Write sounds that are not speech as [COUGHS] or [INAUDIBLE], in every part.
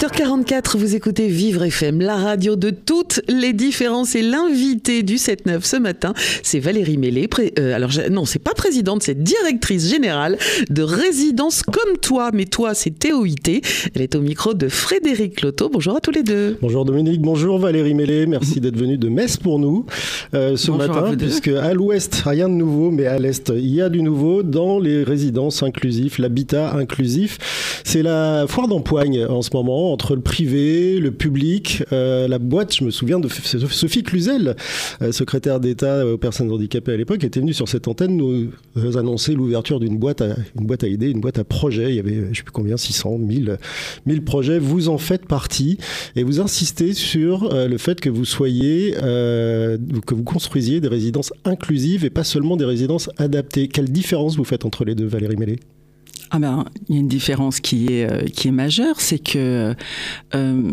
Il est 8h44, vous écoutez Vivre FM, la radio de toutes les différences. Et l'invité du 7-9 ce matin, c'est Valérie Mélé. Euh, alors, non, c'est pas présidente, c'est directrice générale de Résidence Comme Toi. Mais toi, c'est TOIT. Elle est au micro de Frédéric Loto. Bonjour à tous les deux. Bonjour Dominique, bonjour Valérie Mélé, merci [LAUGHS] d'être venu de Metz pour nous euh, ce Bonjour matin, puisque à l'ouest, rien de nouveau, mais à l'est, il y a du nouveau dans les résidences inclusives, l'habitat inclusif. C'est la foire d'empoigne en ce moment, entre le privé, le public, euh, la boîte, je me souviens de Sophie Cluzel, euh, secrétaire d'État aux personnes handicapées à l'époque, était venue sur cette antenne nous annoncer l'ouverture d'une boîte, à, une boîte à idées, une boîte à projets. Il y avait, je ne sais plus combien, 600, 1000, 1000 projets. Vous en faites partie et vous insistez sur euh, le fait que vous soyez, que vous construisiez des résidences inclusives et pas seulement des résidences adaptées. Quelle différence vous faites entre les deux, Valérie Mélé Ah ben, il y a une différence qui est, euh, qui est majeure, c'est que euh,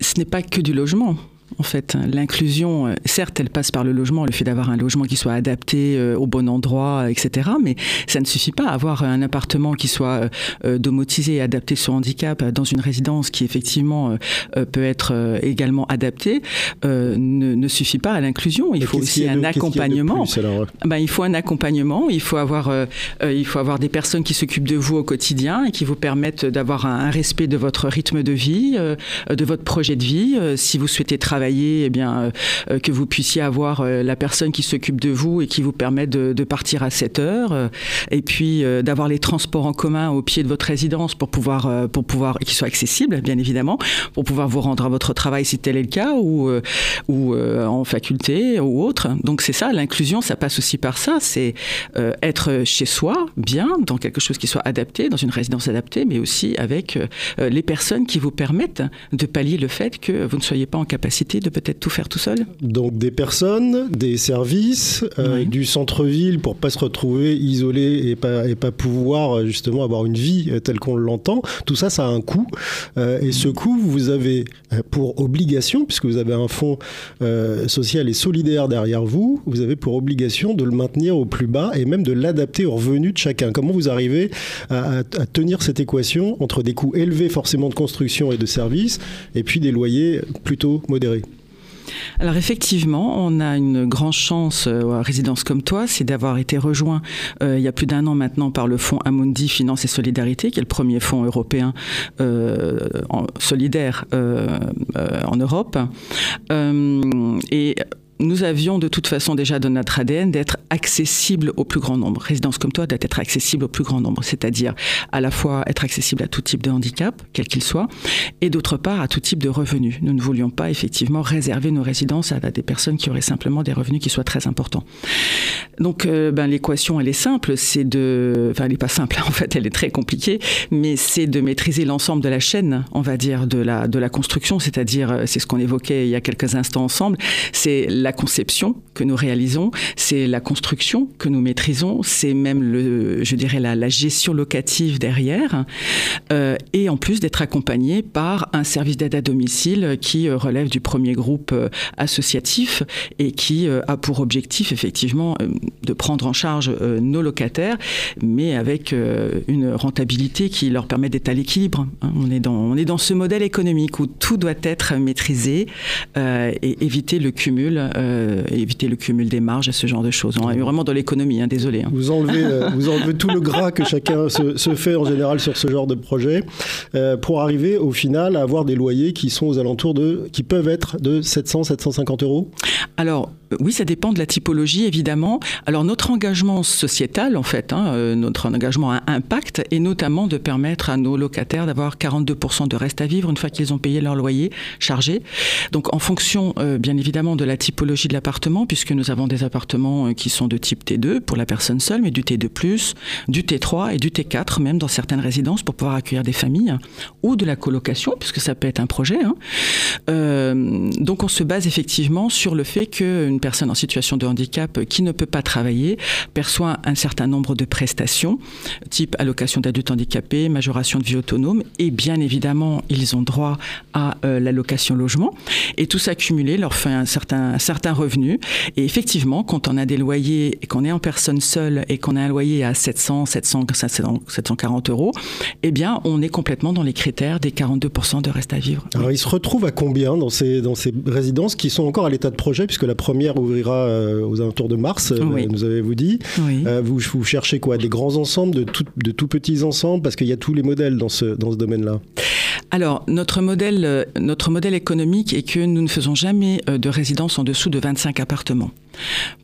ce n'est pas que du logement. En fait, l'inclusion, euh, certes, elle passe par le logement, le fait d'avoir un logement qui soit adapté euh, au bon endroit, etc. Mais ça ne suffit pas. Avoir un appartement qui soit euh, domotisé et adapté sur handicap euh, dans une résidence qui effectivement euh, euh, peut être euh, également adaptée euh, ne, ne suffit pas à l'inclusion. Il faut aussi de- un accompagnement. plus, Ben, il faut un accompagnement, il faut avoir, euh, euh, il faut avoir des personnes qui s'occupent de vous au quotidien et qui vous permettent d'avoir un, un respect de votre rythme de vie, euh, de votre projet de vie. Euh, si vous souhaitez travailler, eh bien, euh, euh, que vous puissiez avoir euh, la personne qui s'occupe de vous et qui vous permet de, partir à 7 heures. et puis d'avoir les transports en commun au pied de votre résidence pour pouvoir, pour pouvoir, qui soient accessibles, bien évidemment, pour pouvoir vous rendre à votre travail si tel est le cas ou, ou en faculté ou autre. Donc c'est ça, l'inclusion, ça passe aussi par ça. C'est être chez soi, bien, dans quelque chose qui soit adapté, dans une résidence adaptée, mais aussi avec les personnes qui vous permettent de pallier le fait que vous ne soyez pas en capacité de peut-être tout faire tout seul. Donc des personnes, des services, euh, Oui. du centre-ville pour pas se retrouver isolé et pas, et pas pouvoir euh, justement avoir une vie euh, telle qu'on l'entend. Tout ça, ça a un coût. Euh, et ce coût, vous avez pour obligation, puisque vous avez un fonds euh, social et solidaire derrière vous, vous avez pour obligation de le maintenir au plus bas et même de l'adapter aux revenus de chacun. Comment vous arrivez à, à- à tenir cette équation entre des coûts élevés forcément de construction et de services et puis des loyers plutôt modérés? Alors effectivement, on a une grande chance euh, à Résidence comme toi, c'est d'avoir été rejoint euh, il y a plus d'un an maintenant par le fonds Amundi Finance et Solidarité, qui est le premier fonds européen euh, solidaire en Europe. Nous avions de toute façon déjà dans notre ADN d'être accessible au plus grand nombre. Résidence comme toi doit être accessible au plus grand nombre, c'est-à-dire à la fois être accessible à tout type de handicap, quel qu'il soit, et d'autre part à tout type de revenus. Nous ne voulions pas effectivement réserver nos résidences à des personnes qui auraient simplement des revenus qui soient très importants. Donc euh, ben, l'équation elle est simple, c'est de, enfin elle n'est pas simple [LAUGHS] en fait, elle est très compliquée, mais c'est de maîtriser l'ensemble de la chaîne, on va dire, de la de la construction, c'est-à-dire euh, c'est ce qu'on évoquait il y a quelques instants ensemble, c'est conception que nous réalisons, c'est la construction que nous maîtrisons, c'est même le, je dirais la, la gestion locative derrière, euh, et en plus d'être accompagné par un service d'aide à domicile qui euh, relève du premier groupe euh, associatif et qui a pour objectif effectivement de prendre en charge nos locataires, mais avec une rentabilité qui leur permet d'être à l'équilibre. hein. On est dans on est dans ce modèle économique où tout doit être maîtrisé et éviter le cumul, euh, éviter le cumul des marges et ce genre de choses. On est vraiment dans l'économie, hein, désolé. hein. Vous enlevez, euh, vous enlevez tout le gras que chacun se, se fait en général sur ce genre de projet euh, pour arriver au final à avoir des loyers qui sont aux alentours de, qui peuvent être de 700, 750 euros? Alors, oui, ça dépend de la typologie, évidemment. Alors, notre engagement sociétal, en fait, hein, euh, notre engagement à impact, est notamment de permettre à nos locataires d'avoir 42% de reste à vivre une fois qu'ils ont payé leur loyer chargé. Donc, en fonction, euh, bien évidemment, de la typologie de l'appartement, puisque nous avons des appartements euh, qui sont de type T2 pour la personne seule, mais du T2+, du T3 et du T4, même dans certaines résidences, pour pouvoir accueillir des familles, ou de la colocation, puisque ça peut être un projet. hein. Euh, donc, on se base effectivement sur le fait qu'une personne en situation de handicap qui ne peut pas travailler perçoit un certain nombre de prestations, type allocation d'adulte handicapé, majoration de vie autonome, et bien évidemment, ils ont droit à euh, l'allocation logement. Et tout ça cumulé leur fait un certain, un certain revenu. Et effectivement, quand on a des loyers et qu'on est en personne seule et qu'on a un loyer à 700, 700, 740 euros, eh bien, on est complètement dans les critères des 42% de reste à vivre. Alors, ils se retrouvent à combien dans ces, dans ces résidences qui sont encore à l'état de projet, puisque la première ouvrira euh, aux alentours de mars, euh, Oui. nous avez-vous dit. Oui. Euh, vous, vous cherchez quoi? Des grands ensembles, de tout, de tout petits ensembles? Parce qu'il y a tous les modèles dans ce, dans ce domaine-là. Alors, notre modèle, notre modèle économique est que nous ne faisons jamais de résidence en dessous de 25 appartements.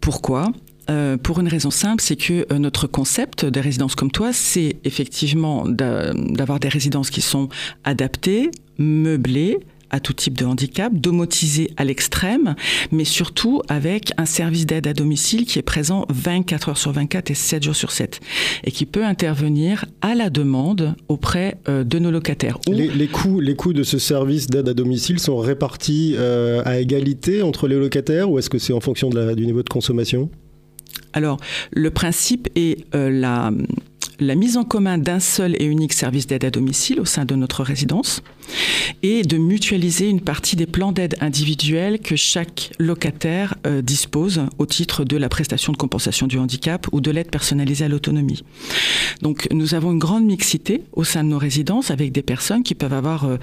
Pourquoi? Euh, pour une raison simple, c'est que euh, notre concept des résidences comme toi, c'est effectivement d'a- d'avoir des résidences qui sont adaptées, meublées à tout type de handicap, domotisées à l'extrême, mais surtout avec un service d'aide à domicile qui est présent 24 heures sur 24 et 7 jours sur 7 et qui peut intervenir à la demande auprès euh, de nos locataires. Les, les coûts, les coûts de ce service d'aide à domicile sont répartis euh, à égalité entre les locataires ou est-ce que c'est en fonction de la- du niveau de consommation? Alors, le principe est euh, la, la mise en commun d'un seul et unique service d'aide à domicile au sein de notre résidence et de mutualiser une partie des plans d'aide individuels que chaque locataire euh, dispose au titre de la prestation de compensation du handicap ou de l'aide personnalisée à l'autonomie. Donc, nous avons une grande mixité au sein de nos résidences avec des personnes qui peuvent avoir euh,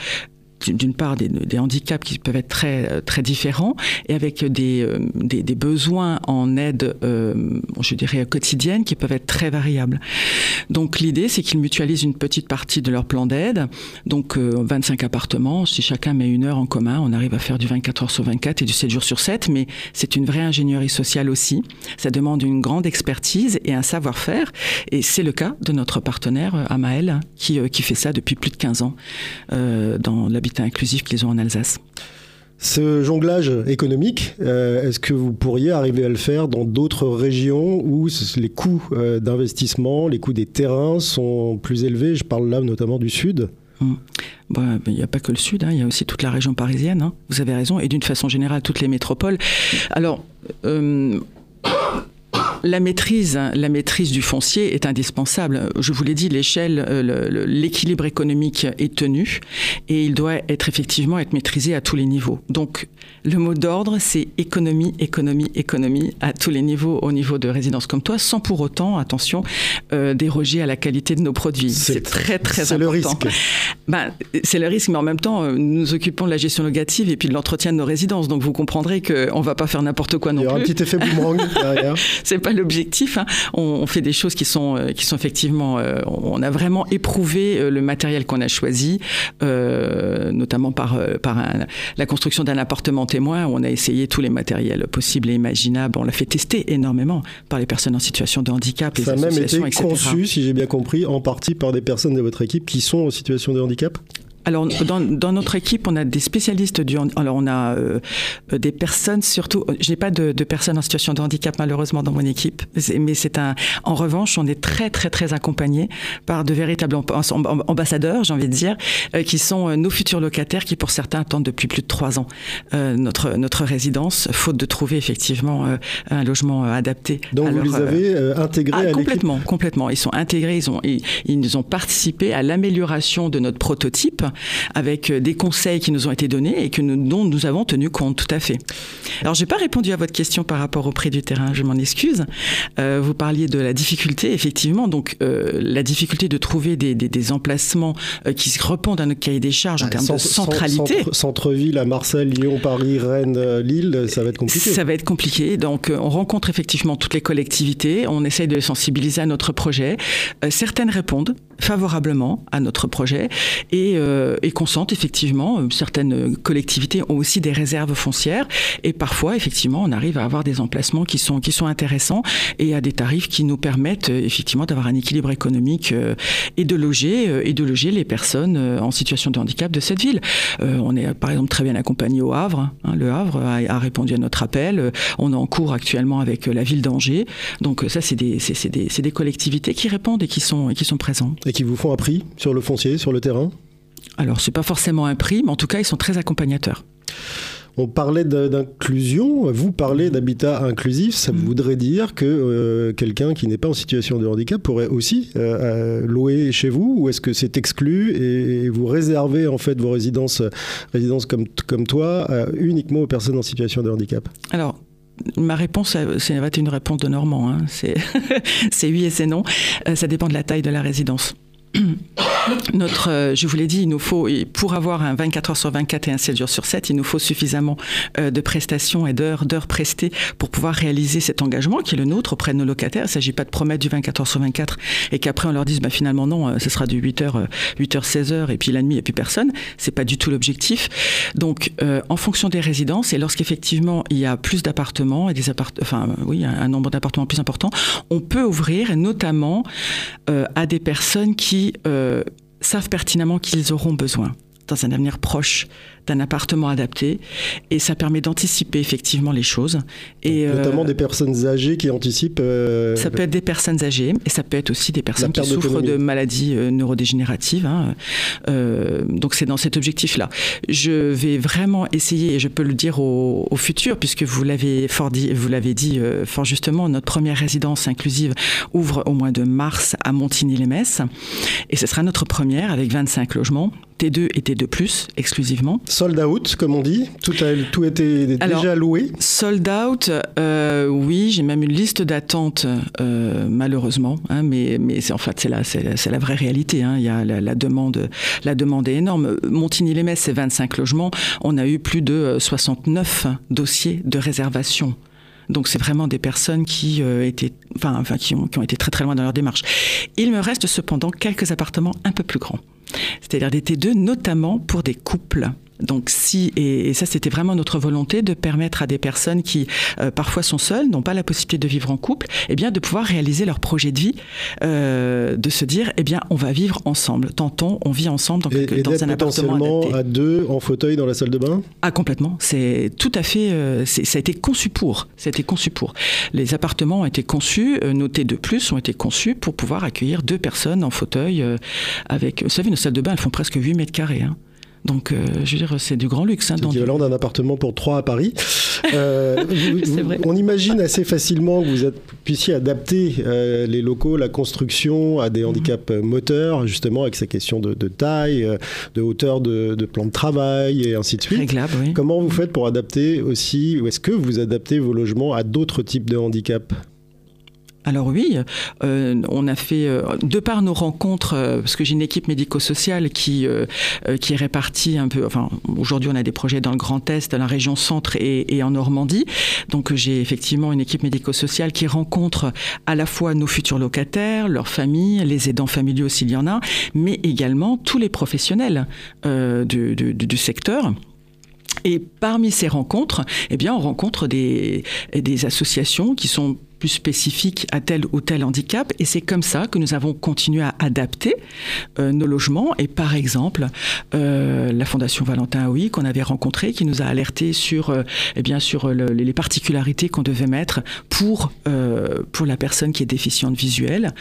d'une part des, handicaps qui peuvent être très euh, très différents et avec des, euh, des, besoins en aide, euh, je dirais quotidienne, qui peuvent être très variables. Donc l'idée, c'est qu'ils mutualisent une petite partie de leur plan d'aide. Donc euh, 25 appartements, si chacun met une heure en commun, on arrive à faire du 24 heures sur 24 et du 7 jours sur 7. Mais c'est une vraie ingénierie sociale aussi. Ça demande une grande expertise et un savoir-faire. Et c'est le cas de notre partenaire Amael, qui, qui fait ça depuis plus de 15 ans dans l'habitat inclusif qu'ils ont en Alsace. Ce jonglage économique, euh, est-ce que vous pourriez arriver à le faire dans d'autres régions où les coûts euh, d'investissement, les coûts des terrains sont plus élevés? Je parle là notamment du sud. Bon, Il n'y a pas que le Sud, hein, il y a aussi toute la région parisienne, hein, vous avez raison, et d'une façon générale, toutes les métropoles. Alors, euh, la maîtrise, la maîtrise du foncier est indispensable. Je vous l'ai dit, l'échelle, euh, l'équilibre économique est tenu et il doit être effectivement être maîtrisé à tous les niveaux. Donc, le mot d'ordre, c'est économie, économie, économie à tous les niveaux, au niveau de résidence comme toi, sans pour autant, attention, euh, déroger à la qualité de nos produits. C'est très très C'est important. le risque. Ben, c'est le risque, mais en même temps, euh, nous nous occupons de la gestion locative et puis de l'entretien de nos résidences. Donc vous comprendrez qu'on ne va pas faire n'importe quoi Il non y aura un plus. petit effet boomerang derrière. [LAUGHS] C'est pas l'objectif. hein. On, on fait des choses qui sont, euh, qui sont effectivement. euh, on a vraiment éprouvé euh, le matériel qu'on a choisi, euh, notamment par, par un- la construction d'un appartement témoin. Où on a essayé tous les matériels possibles et imaginables. On l'a fait tester énormément par les personnes en situation de handicap, les Ça a même été etc. conçu, si j'ai bien compris, en partie par des personnes de votre équipe qui sont en situation de handicap? Alors, dans, dans notre équipe, on a des spécialistes du handicap. Alors, on a euh, euh, des personnes, surtout. Je n'ai pas de, de personnes en situation de handicap, malheureusement, dans mon équipe. Mais c'est un. En revanche, on est très, très, très accompagnés par de véritables amb- amb- ambassadeurs, j'ai envie de dire, euh, qui sont euh, nos futurs locataires, qui, pour certains, attendent depuis plus de trois ans euh, notre, notre résidence, faute de trouver, effectivement, euh, un logement euh, adapté. Donc à vous leur, les euh, avez euh, intégrés ah, à complètement, complètement. Ils sont intégrés, ils, ont, ils, ils nous ont participé à l'amélioration de notre prototype avec euh, des conseils qui nous ont été donnés et que nous, dont nous avons tenu compte, tout à fait. Alors, j'ai pas répondu à votre question par rapport au prix du terrain, je m'en excuse. Euh, vous parliez de la difficulté, effectivement, donc euh, la difficulté de trouver des, des, des emplacements euh, qui répondent à notre cahier des charges en termes de centralité. centre- Centre-ville à Marseille, Lyon, Paris, Rennes, Lille, ça va être compliqué. Ça va être compliqué. Donc, on rencontre effectivement toutes les collectivités. On essaye de les sensibiliser à notre projet. Certaines répondent favorablement à notre projet et, euh, et consentent effectivement. Euh, Certaines collectivités ont aussi des réserves foncières et parfois, effectivement, on arrive à avoir des emplacements qui sont qui sont intéressants et à des tarifs qui nous permettent euh, effectivement d'avoir un équilibre économique euh, et de loger et de loger les personnes en situation de handicap de cette ville. Euh, on est par exemple très bien accompagné au Havre. hein. le Havre a, a répondu à notre appel. On est en cours actuellement avec la ville d'Angers. Donc ça, c'est des, des, des collectivités qui répondent et qui sont, et qui sont présentes. Qui vous font un prix sur le foncier, sur le terrain Alors c'est pas forcément un prix, mais en tout cas, ils sont très accompagnateurs. On parlait d'inclusion, vous parlez d'habitat inclusif, ça voudrait dire que euh, quelqu'un qui n'est pas en situation de handicap pourrait aussi euh, euh, louer chez vous ou est-ce que c'est exclu et, et vous réservez en fait vos résidences, résidences comme, comme toi euh, uniquement aux personnes en situation de handicap? Alors, ma réponse, euh, ça va être une réponse de Normand. hein. C'est [LAUGHS] c'est oui et c'est non. Euh, ça dépend de la taille de la résidence. [COUGHS] Notre, euh, je vous l'ai dit, il nous faut, pour avoir un 24 heures sur 24 et un 7 jours sur 7, il nous faut suffisamment euh, de prestations et d'heures, d'heures prestées pour pouvoir réaliser cet engagement qui est le nôtre auprès de nos locataires. Il ne s'agit pas de promettre du 24 heures sur 24 et qu'après on leur dise, bah, finalement non, euh, ce sera du 8 heures, euh, 8 heures, 16 heures et puis la nuit et puis personne. C'est pas du tout l'objectif. Donc, en fonction des résidences et lorsqu'effectivement il y a plus d'appartements et des appart enfin oui, un, nombre d'appartements plus important, on peut ouvrir notamment à des personnes qui euh, savent pertinemment qu'ils auront besoin dans un avenir proche d'un appartement adapté et ça permet d'anticiper effectivement les choses et euh, Notamment des personnes âgées qui anticipent. euh, ça peut être des personnes âgées et ça peut être aussi des personnes qui souffrent de maladies euh, neurodégénératives. hein. Euh, donc c'est dans cet objectif-là. Je vais vraiment essayer, et je peux le dire au, au futur, puisque vous l'avez fort dit, vous l'avez dit euh, fort justement, notre première résidence inclusive ouvre au mois de mars à Montigny-les-Metz, et ce sera notre première avec 25 logements. T2 et T2+, exclusivement. Sold out, comme on dit. Tout, a, tout était Alors, déjà loué. Sold out, euh, oui, j'ai même une liste d'attente, euh, malheureusement, hein, mais, mais c'est en fait c'est la, c'est la, vraie réalité. Hein, il y a la, la demande, la demande est énorme. Montigny-les-Metz, c'est 25 logements. On a eu plus de euh, 69 dossiers de réservation. Donc c'est vraiment des personnes qui euh, étaient, enfin, enfin qui, ont, qui ont été très très loin dans leur démarche. Il me reste cependant quelques appartements un peu plus grands, c'est-à-dire des T2, notamment pour des couples. Donc si et, et ça c'était vraiment notre volonté de permettre à des personnes qui euh, parfois sont seules, n'ont pas la possibilité de vivre en couple, eh bien de pouvoir réaliser leur projet de vie, euh, de se dire eh bien on va vivre ensemble. Tentons, on vit ensemble dans, Et, quelque- et dans d'être un appartement potentiellement adapté. à deux en fauteuil dans la salle de bain? Ah complètement, c'est tout à fait, euh, ça a été conçu pour, ça a été conçu pour. Les appartements ont été conçus, euh, nos T2+, ont été conçus pour pouvoir accueillir deux personnes en fauteuil avec, vous savez, nos salles de bain, elles font presque 8 mètres carrés. hein. Donc, euh, je veux dire, c'est du grand luxe. Hein, C'est l'équivalent d'un appartement pour trois à Paris. Euh, [LAUGHS] vous- vrai. On imagine assez facilement que vous êtes- puissiez adapter euh, les locaux, la construction à Mhm. des handicaps euh, moteurs, justement avec ces questions de, de taille, de hauteur de, de plan de travail et ainsi de suite. Réglable, oui. Comment vous faites pour adapter aussi, ou est-ce que vous adaptez vos logements à d'autres types de handicaps? Alors oui, euh, on a fait, euh, de par nos rencontres, euh, parce que j'ai une équipe médico-sociale qui, qui est répartie un peu, enfin aujourd'hui on a des projets dans le Grand Est, dans la région centre et, en Normandie, donc j'ai effectivement une équipe médico-sociale qui rencontre à la fois nos futurs locataires, leurs familles, les aidants familiaux s'il y en a, mais également tous les professionnels du, secteur. Et parmi ces rencontres, eh bien, on rencontre des associations qui sont plus spécifiques à tel ou tel handicap. Et c'est comme ça que nous avons continué à adapter euh, nos logements. Et par exemple, euh, la Fondation Valentin Aoui, qu'on avait rencontré, qui nous a alerté sur, euh, eh bien, sur le- les particularités qu'on devait mettre pour, euh, pour la personne qui est déficiente visuelle.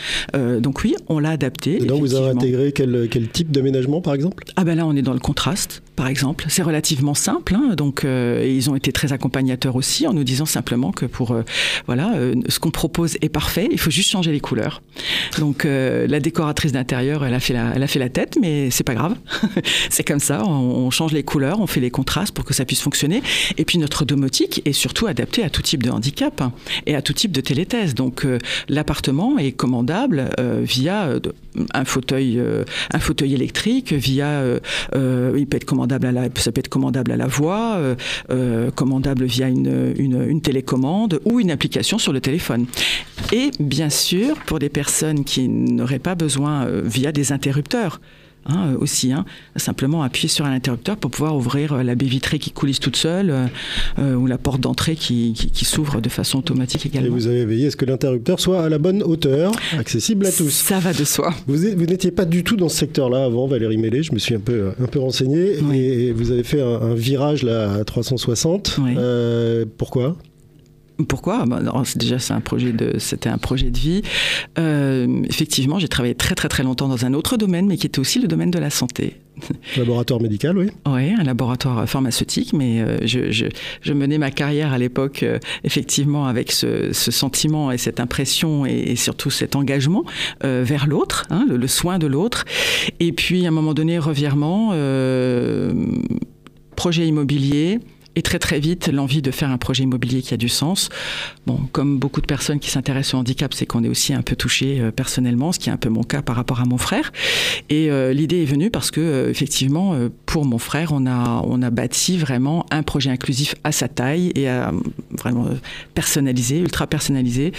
Donc oui, on l'a adapté. Et donc vous avez intégré quel, quel type d'aménagement par exemple? Ah ben là, on est dans le contraste, par exemple. C'est relativement simple, hein, donc euh, ils ont été très accompagnateurs aussi, en nous disant simplement que pour euh, voilà, euh, ce qu'on propose est parfait. Il faut juste changer les couleurs. Donc la décoratrice d'intérieur, elle a fait la, elle a fait la tête, mais c'est pas grave. [LAUGHS] c'est comme ça. On, change les couleurs, on fait les contrastes pour que ça puisse fonctionner. Et puis notre domotique est surtout adaptée à tout type de handicap hein, et à tout type de téléthèse. Donc l'appartement est commandable via un fauteuil, euh, un fauteuil électrique, via euh, euh, il peut être commandable à la, ça peut être commandable à la voix, commandable via une, une, télécommande ou une application sur le téléphone. Et bien sûr, pour des personnes qui n'auraient pas besoin via des interrupteurs. Hein, euh, aussi, hein, simplement appuyer sur un interrupteur pour pouvoir ouvrir euh, la baie vitrée qui coulisse toute seule euh, ou la porte d'entrée qui, qui, qui s'ouvre de façon automatique Et également. vous avez veillé à ce que l'interrupteur soit à la bonne hauteur, accessible à tous. Ça va de soi. Vous n'étiez pas du tout dans ce secteur-là avant, Valérie Mélé. Je me suis un peu, un peu renseigné. Oui. Et vous avez fait un, un virage là, à 360. Oui. Euh, pourquoi? Pourquoi? Bah, Déjà, c'est un projet de, c'était un projet de vie. Euh, effectivement, j'ai travaillé très très très longtemps dans un autre domaine, mais qui était aussi le domaine de la santé. Laboratoire médical, oui. Oui, un laboratoire pharmaceutique, mais euh, je, je, je, menais ma carrière à l'époque euh, effectivement avec ce, ce, sentiment et cette impression et, et surtout cet engagement euh, vers l'autre, hein, le, le, soin de l'autre. Et puis à un moment donné, revirement, projet immobilier et très très vite l'envie de faire un projet immobilier qui a du sens. Bon, comme beaucoup de personnes qui s'intéressent au handicap, c'est qu'on est aussi un peu touché euh, personnellement, ce qui est un peu mon cas par rapport à mon frère. Et euh, l'idée est venue parce que euh, effectivement, pour mon frère, on a on a bâti vraiment un projet inclusif à sa taille et à, vraiment personnalisé, ultra personnalisé.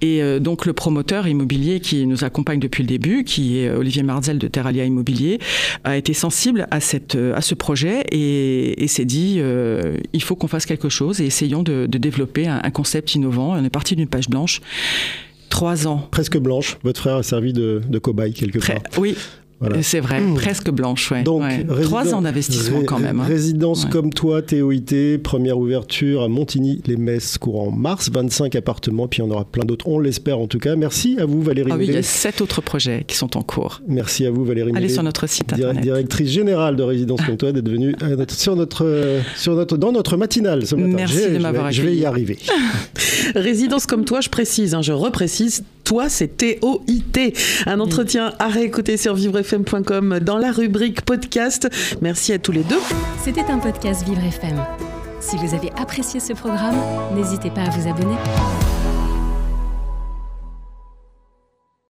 Et donc le promoteur immobilier qui nous accompagne depuis le début, qui est Olivier Marzel de Terralia Immobilier, a été sensible à cette à ce projet et, et s'est dit il faut qu'on fasse quelque chose et essayons de, de développer un, un, concept innovant. On est parti d'une page blanche. Trois ans. Presque blanche. Votre frère a servi de, de cobaye quelque part. Oui, voilà. C'est vrai, mmh. presque blanche. Ouais. Donc, ouais. trois ans d'investissement quand même. Hein. Résidence ouais. comme toi, TOIT, première ouverture à Montigny-les-Messes, courant mars, 25 appartements, puis on aura plein d'autres, on l'espère en tout cas. Merci à vous, Valérie. Ah oui, il y a sept autres projets qui sont en cours. Merci à vous, Valérie. Allez sur notre site internet. Directrice générale de Résidence comme toi, d'être venue notre, sur notre, sur notre, dans notre matinale ce matin. Merci de m'avoir accueilli. Je vais y arriver. [LAUGHS] Résidence comme toi, je précise, hein, je reprécise, toi, c'est T-O-I-T. Un entretien à réécouter sur vivrefm.com dans la rubrique podcast. Merci à tous les deux. C'était un podcast Vivre FM. Si vous avez apprécié ce programme, n'hésitez pas à vous abonner.